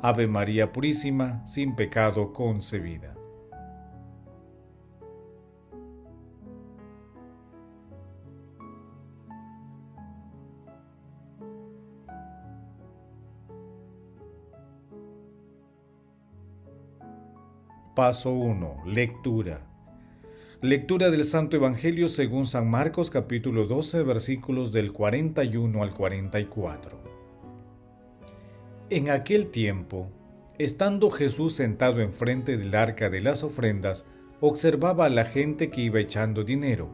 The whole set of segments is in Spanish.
Ave María Purísima, sin pecado concebida. Paso 1. Lectura. Lectura del Santo Evangelio según San Marcos capítulo 12 versículos del 41 al 44. En aquel tiempo, estando Jesús sentado enfrente del arca de las ofrendas, observaba a la gente que iba echando dinero.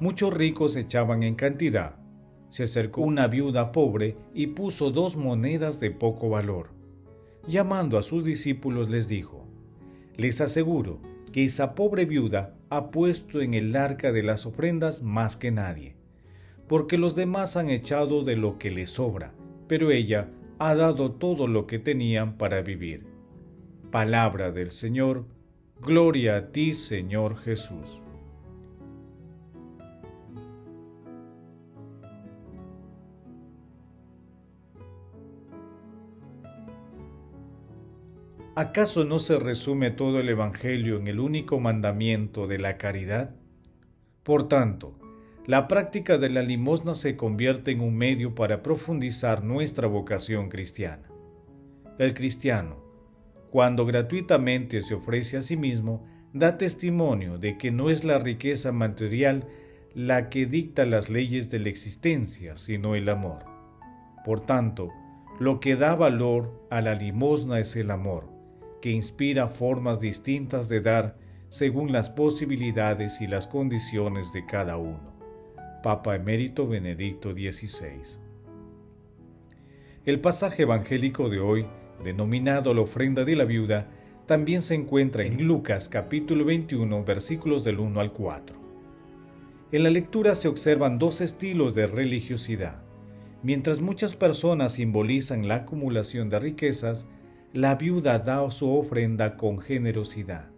Muchos ricos echaban en cantidad. Se acercó una viuda pobre y puso dos monedas de poco valor. Llamando a sus discípulos les dijo, les aseguro que esa pobre viuda ha puesto en el arca de las ofrendas más que nadie, porque los demás han echado de lo que les sobra, pero ella ha dado todo lo que tenían para vivir. Palabra del Señor, gloria a ti Señor Jesús. ¿Acaso no se resume todo el Evangelio en el único mandamiento de la caridad? Por tanto, la práctica de la limosna se convierte en un medio para profundizar nuestra vocación cristiana. El cristiano, cuando gratuitamente se ofrece a sí mismo, da testimonio de que no es la riqueza material la que dicta las leyes de la existencia, sino el amor. Por tanto, lo que da valor a la limosna es el amor que inspira formas distintas de dar según las posibilidades y las condiciones de cada uno. Papa Emérito Benedicto XVI. El pasaje evangélico de hoy, denominado la ofrenda de la viuda, también se encuentra en Lucas capítulo 21 versículos del 1 al 4. En la lectura se observan dos estilos de religiosidad. Mientras muchas personas simbolizan la acumulación de riquezas, la viuda da su ofrenda con generosidad.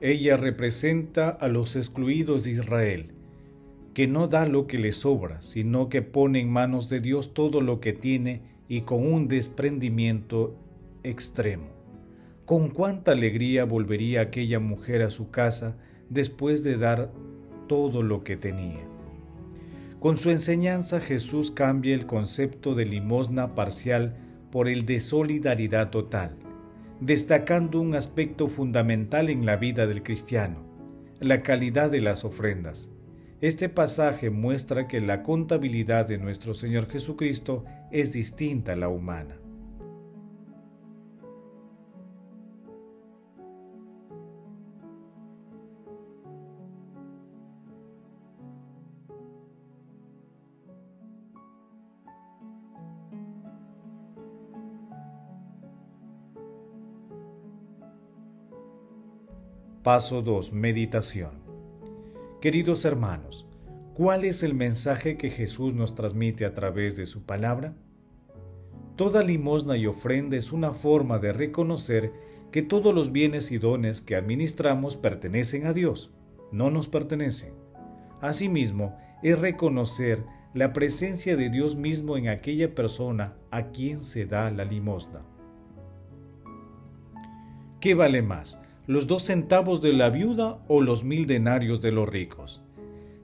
Ella representa a los excluidos de Israel, que no da lo que le sobra, sino que pone en manos de Dios todo lo que tiene y con un desprendimiento extremo. Con cuánta alegría volvería aquella mujer a su casa después de dar todo lo que tenía. Con su enseñanza Jesús cambia el concepto de limosna parcial por el de solidaridad total, destacando un aspecto fundamental en la vida del cristiano, la calidad de las ofrendas. Este pasaje muestra que la contabilidad de nuestro Señor Jesucristo es distinta a la humana. Paso 2. Meditación. Queridos hermanos, ¿cuál es el mensaje que Jesús nos transmite a través de su palabra? Toda limosna y ofrenda es una forma de reconocer que todos los bienes y dones que administramos pertenecen a Dios, no nos pertenecen. Asimismo, es reconocer la presencia de Dios mismo en aquella persona a quien se da la limosna. ¿Qué vale más? Los dos centavos de la viuda o los mil denarios de los ricos.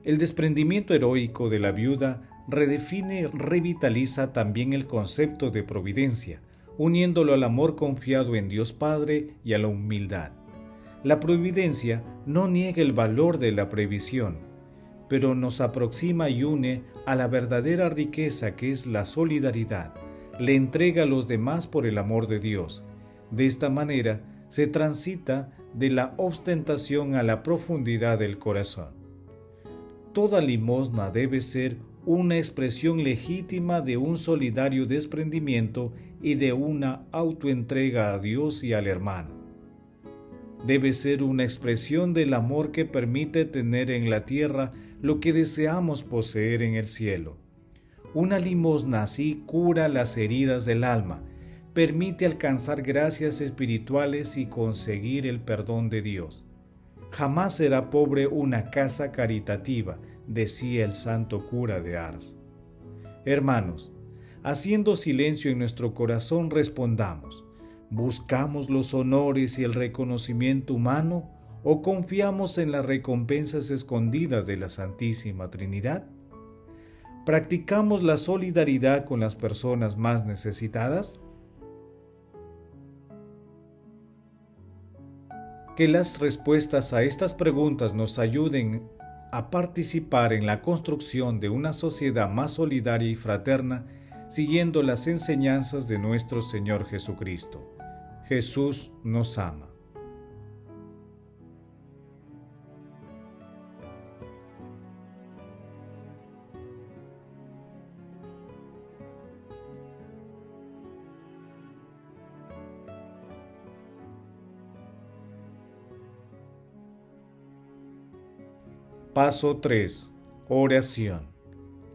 El desprendimiento heroico de la viuda redefine y revitaliza también el concepto de providencia, uniéndolo al amor confiado en Dios Padre y a la humildad. La providencia no niega el valor de la previsión, pero nos aproxima y une a la verdadera riqueza que es la solidaridad. Le entrega a los demás por el amor de Dios. De esta manera, se transita de la ostentación a la profundidad del corazón. Toda limosna debe ser una expresión legítima de un solidario desprendimiento y de una autoentrega a Dios y al hermano. debe ser una expresión del amor que permite tener en la tierra lo que deseamos poseer en el cielo. Una limosna así cura las heridas del alma, permite alcanzar gracias espirituales y conseguir el perdón de Dios. Jamás será pobre una casa caritativa, decía el santo cura de Ars. Hermanos, haciendo silencio en nuestro corazón respondamos, ¿buscamos los honores y el reconocimiento humano o confiamos en las recompensas escondidas de la Santísima Trinidad? ¿Practicamos la solidaridad con las personas más necesitadas? Que las respuestas a estas preguntas nos ayuden a participar en la construcción de una sociedad más solidaria y fraterna siguiendo las enseñanzas de nuestro Señor Jesucristo. Jesús nos ama. Paso 3. Oración.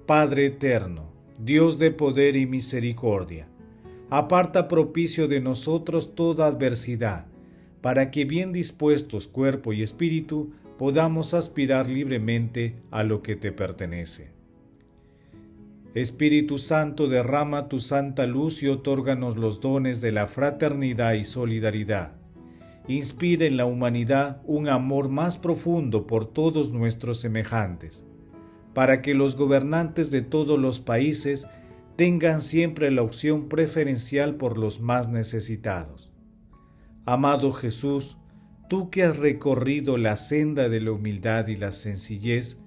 Padre eterno, Dios de poder y misericordia, aparta propicio de nosotros toda adversidad, para que bien dispuestos cuerpo y espíritu podamos aspirar libremente a lo que te pertenece. Espíritu Santo, derrama tu santa luz y otórganos los dones de la fraternidad y solidaridad inspira en la humanidad un amor más profundo por todos nuestros semejantes, para que los gobernantes de todos los países tengan siempre la opción preferencial por los más necesitados. Amado Jesús, tú que has recorrido la senda de la humildad y la sencillez,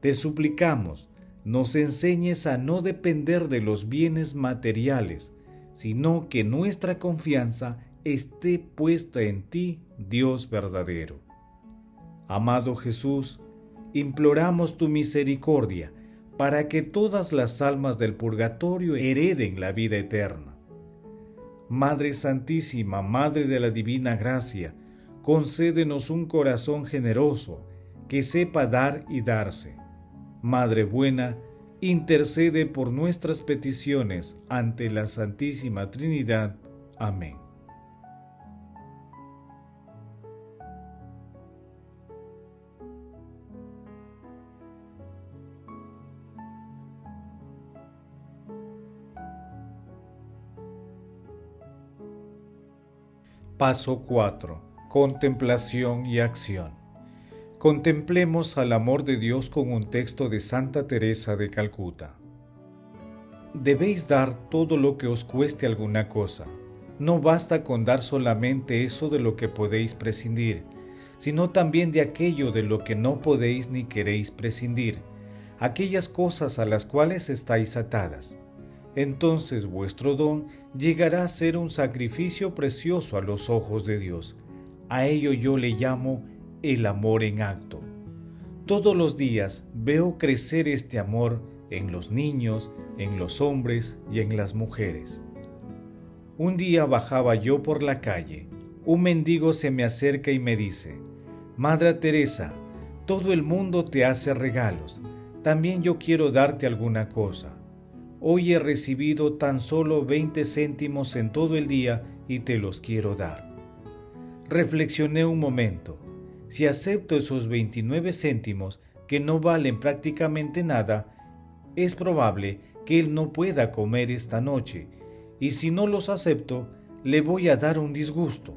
te suplicamos, nos enseñes a no depender de los bienes materiales, sino que nuestra confianza esté puesta en ti, Dios verdadero. Amado Jesús, imploramos tu misericordia para que todas las almas del purgatorio hereden la vida eterna. Madre Santísima, Madre de la Divina Gracia, concédenos un corazón generoso que sepa dar y darse. Madre buena, intercede por nuestras peticiones ante la Santísima Trinidad. Amén. Paso 4. Contemplación y acción. Contemplemos al amor de Dios con un texto de Santa Teresa de Calcuta. Debéis dar todo lo que os cueste alguna cosa. No basta con dar solamente eso de lo que podéis prescindir, sino también de aquello de lo que no podéis ni queréis prescindir, aquellas cosas a las cuales estáis atadas entonces vuestro don llegará a ser un sacrificio precioso a los ojos de Dios. A ello yo le llamo el amor en acto. Todos los días veo crecer este amor en los niños, en los hombres y en las mujeres. Un día bajaba yo por la calle. Un mendigo se me acerca y me dice, Madre Teresa, todo el mundo te hace regalos. También yo quiero darte alguna cosa. Hoy he recibido tan solo 20 céntimos en todo el día y te los quiero dar. Reflexioné un momento. Si acepto esos 29 céntimos, que no valen prácticamente nada, es probable que él no pueda comer esta noche, y si no los acepto, le voy a dar un disgusto.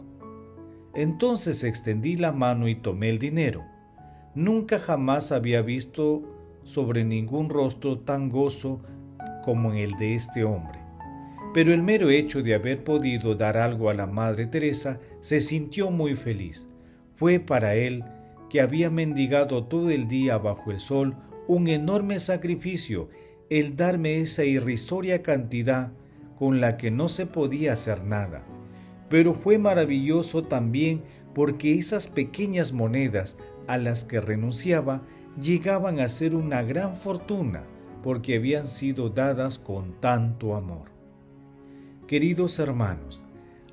Entonces extendí la mano y tomé el dinero. Nunca jamás había visto sobre ningún rostro tan gozo como en el de este hombre. Pero el mero hecho de haber podido dar algo a la Madre Teresa se sintió muy feliz. Fue para él, que había mendigado todo el día bajo el sol, un enorme sacrificio el darme esa irrisoria cantidad con la que no se podía hacer nada. Pero fue maravilloso también porque esas pequeñas monedas a las que renunciaba llegaban a ser una gran fortuna porque habían sido dadas con tanto amor. Queridos hermanos,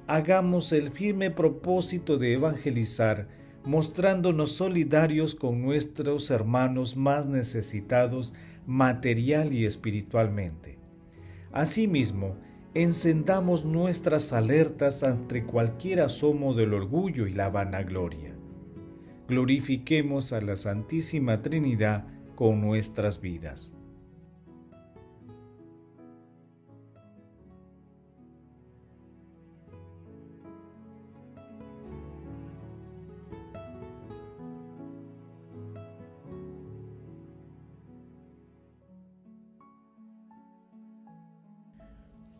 hagamos el firme propósito de evangelizar, mostrándonos solidarios con nuestros hermanos más necesitados material y espiritualmente. Asimismo, encendamos nuestras alertas ante cualquier asomo del orgullo y la vanagloria. Glorifiquemos a la Santísima Trinidad con nuestras vidas.